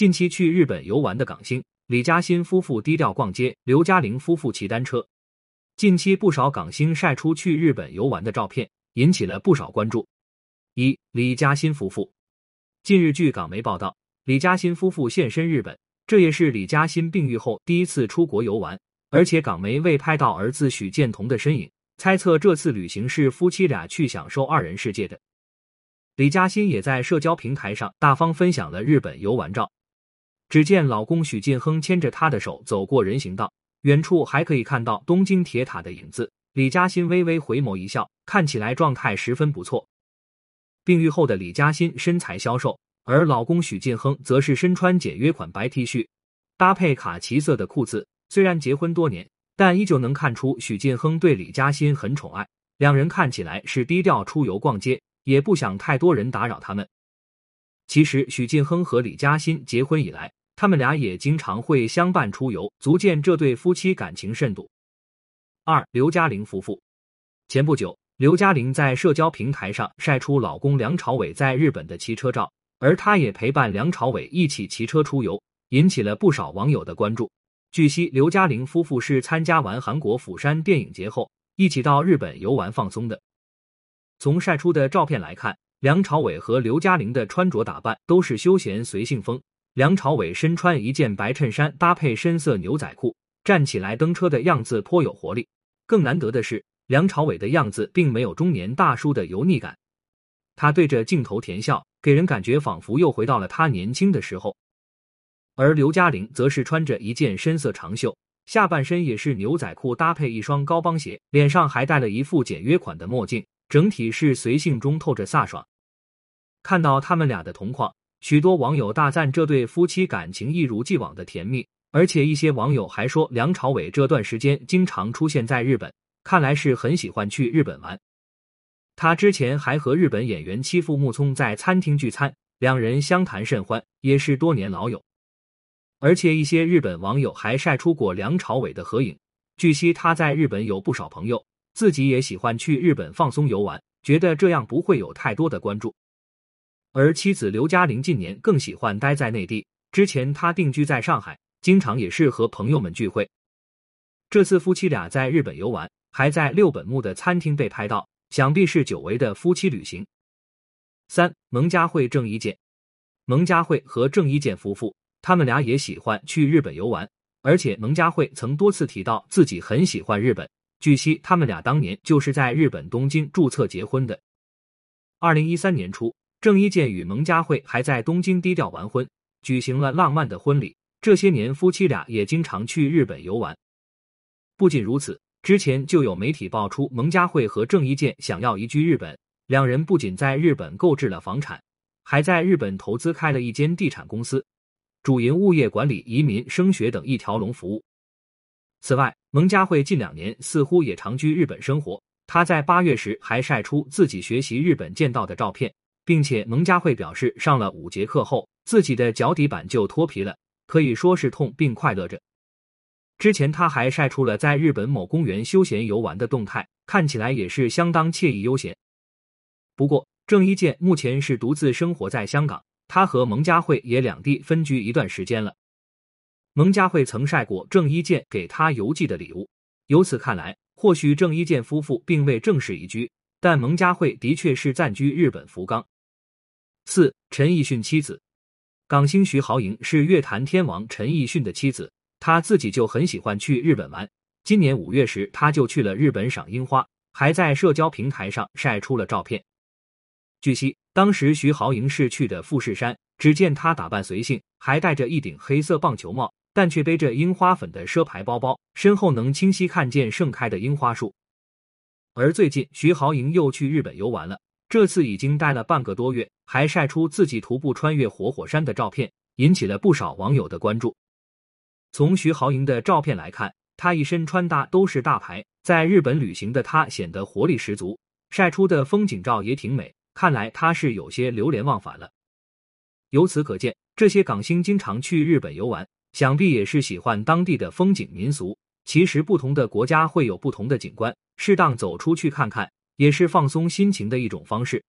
近期去日本游玩的港星李嘉欣夫妇低调逛街，刘嘉玲夫妇骑单车。近期不少港星晒出去日本游玩的照片，引起了不少关注。一李嘉欣夫妇，近日据港媒报道，李嘉欣夫妇现身日本，这也是李嘉欣病愈后第一次出国游玩，而且港媒未拍到儿子许建彤的身影，猜测这次旅行是夫妻俩去享受二人世界的。李嘉欣也在社交平台上大方分享了日本游玩照，只见老公许晋亨牵着她的手走过人行道，远处还可以看到东京铁塔的影子。李嘉欣微微回眸一笑，看起来状态十分不错。病愈后的李嘉欣身材消瘦，而老公许晋亨则是身穿简约款白 T 恤，搭配卡其色的裤子。虽然结婚多年，但依旧能看出许晋亨对李嘉欣很宠爱。两人看起来是低调出游逛街。也不想太多人打扰他们。其实许晋亨和李嘉欣结婚以来，他们俩也经常会相伴出游，足见这对夫妻感情甚笃。二刘嘉玲夫妇，前不久，刘嘉玲在社交平台上晒出老公梁朝伟在日本的骑车照，而她也陪伴梁朝伟一起骑车出游，引起了不少网友的关注。据悉，刘嘉玲夫妇是参加完韩国釜山电影节后，一起到日本游玩放松的。从晒出的照片来看，梁朝伟和刘嘉玲的穿着打扮都是休闲随性风。梁朝伟身穿一件白衬衫，搭配深色牛仔裤，站起来蹬车的样子颇有活力。更难得的是，梁朝伟的样子并没有中年大叔的油腻感，他对着镜头甜笑，给人感觉仿佛又回到了他年轻的时候。而刘嘉玲则是穿着一件深色长袖，下半身也是牛仔裤，搭配一双高帮鞋，脸上还戴了一副简约款的墨镜。整体是随性中透着飒爽。看到他们俩的同框，许多网友大赞这对夫妻感情一如既往的甜蜜，而且一些网友还说梁朝伟这段时间经常出现在日本，看来是很喜欢去日本玩。他之前还和日本演员妻夫木聪在餐厅聚餐，两人相谈甚欢，也是多年老友。而且一些日本网友还晒出过梁朝伟的合影。据悉他在日本有不少朋友。自己也喜欢去日本放松游玩，觉得这样不会有太多的关注。而妻子刘嘉玲近年更喜欢待在内地，之前她定居在上海，经常也是和朋友们聚会。这次夫妻俩在日本游玩，还在六本木的餐厅被拍到，想必是久违的夫妻旅行。三蒙嘉慧郑伊健，蒙嘉慧和郑伊健夫妇，他们俩也喜欢去日本游玩，而且蒙嘉慧曾多次提到自己很喜欢日本。据悉，他们俩当年就是在日本东京注册结婚的。二零一三年初，郑伊健与蒙嘉慧还在东京低调完婚，举行了浪漫的婚礼。这些年，夫妻俩也经常去日本游玩。不仅如此，之前就有媒体爆出蒙嘉慧和郑伊健想要移居日本，两人不仅在日本购置了房产，还在日本投资开了一间地产公司，主营物业管理、移民、升学等一条龙服务。此外，蒙嘉慧近两年似乎也常居日本生活。她在八月时还晒出自己学习日本剑道的照片，并且蒙嘉慧表示，上了五节课后，自己的脚底板就脱皮了，可以说是痛并快乐着。之前他还晒出了在日本某公园休闲游玩的动态，看起来也是相当惬意悠闲。不过，郑伊健目前是独自生活在香港，他和蒙嘉慧也两地分居一段时间了。蒙嘉慧曾晒过郑伊健给她邮寄的礼物，由此看来，或许郑伊健夫妇并未正式移居，但蒙嘉慧的确是暂居日本福冈。四陈奕迅妻子，港星徐濠萦是乐坛天王陈奕迅的妻子，他自己就很喜欢去日本玩。今年五月时，他就去了日本赏樱花，还在社交平台上晒出了照片。据悉，当时徐濠萦是去的富士山，只见她打扮随性，还戴着一顶黑色棒球帽。但却背着樱花粉的奢牌包包，身后能清晰看见盛开的樱花树。而最近，徐濠萦又去日本游玩了，这次已经待了半个多月，还晒出自己徒步穿越活火山的照片，引起了不少网友的关注。从徐濠萦的照片来看，她一身穿搭都是大牌，在日本旅行的她显得活力十足，晒出的风景照也挺美，看来她是有些流连忘返了。由此可见，这些港星经常去日本游玩。想必也是喜欢当地的风景民俗。其实不同的国家会有不同的景观，适当走出去看看，也是放松心情的一种方式。